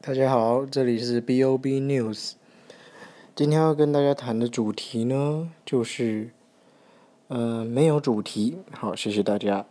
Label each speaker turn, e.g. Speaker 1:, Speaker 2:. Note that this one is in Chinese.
Speaker 1: 大家好，这里是 Bob news 今天要跟大家谈的主题呢，就是呃没有主题，好，谢谢大家。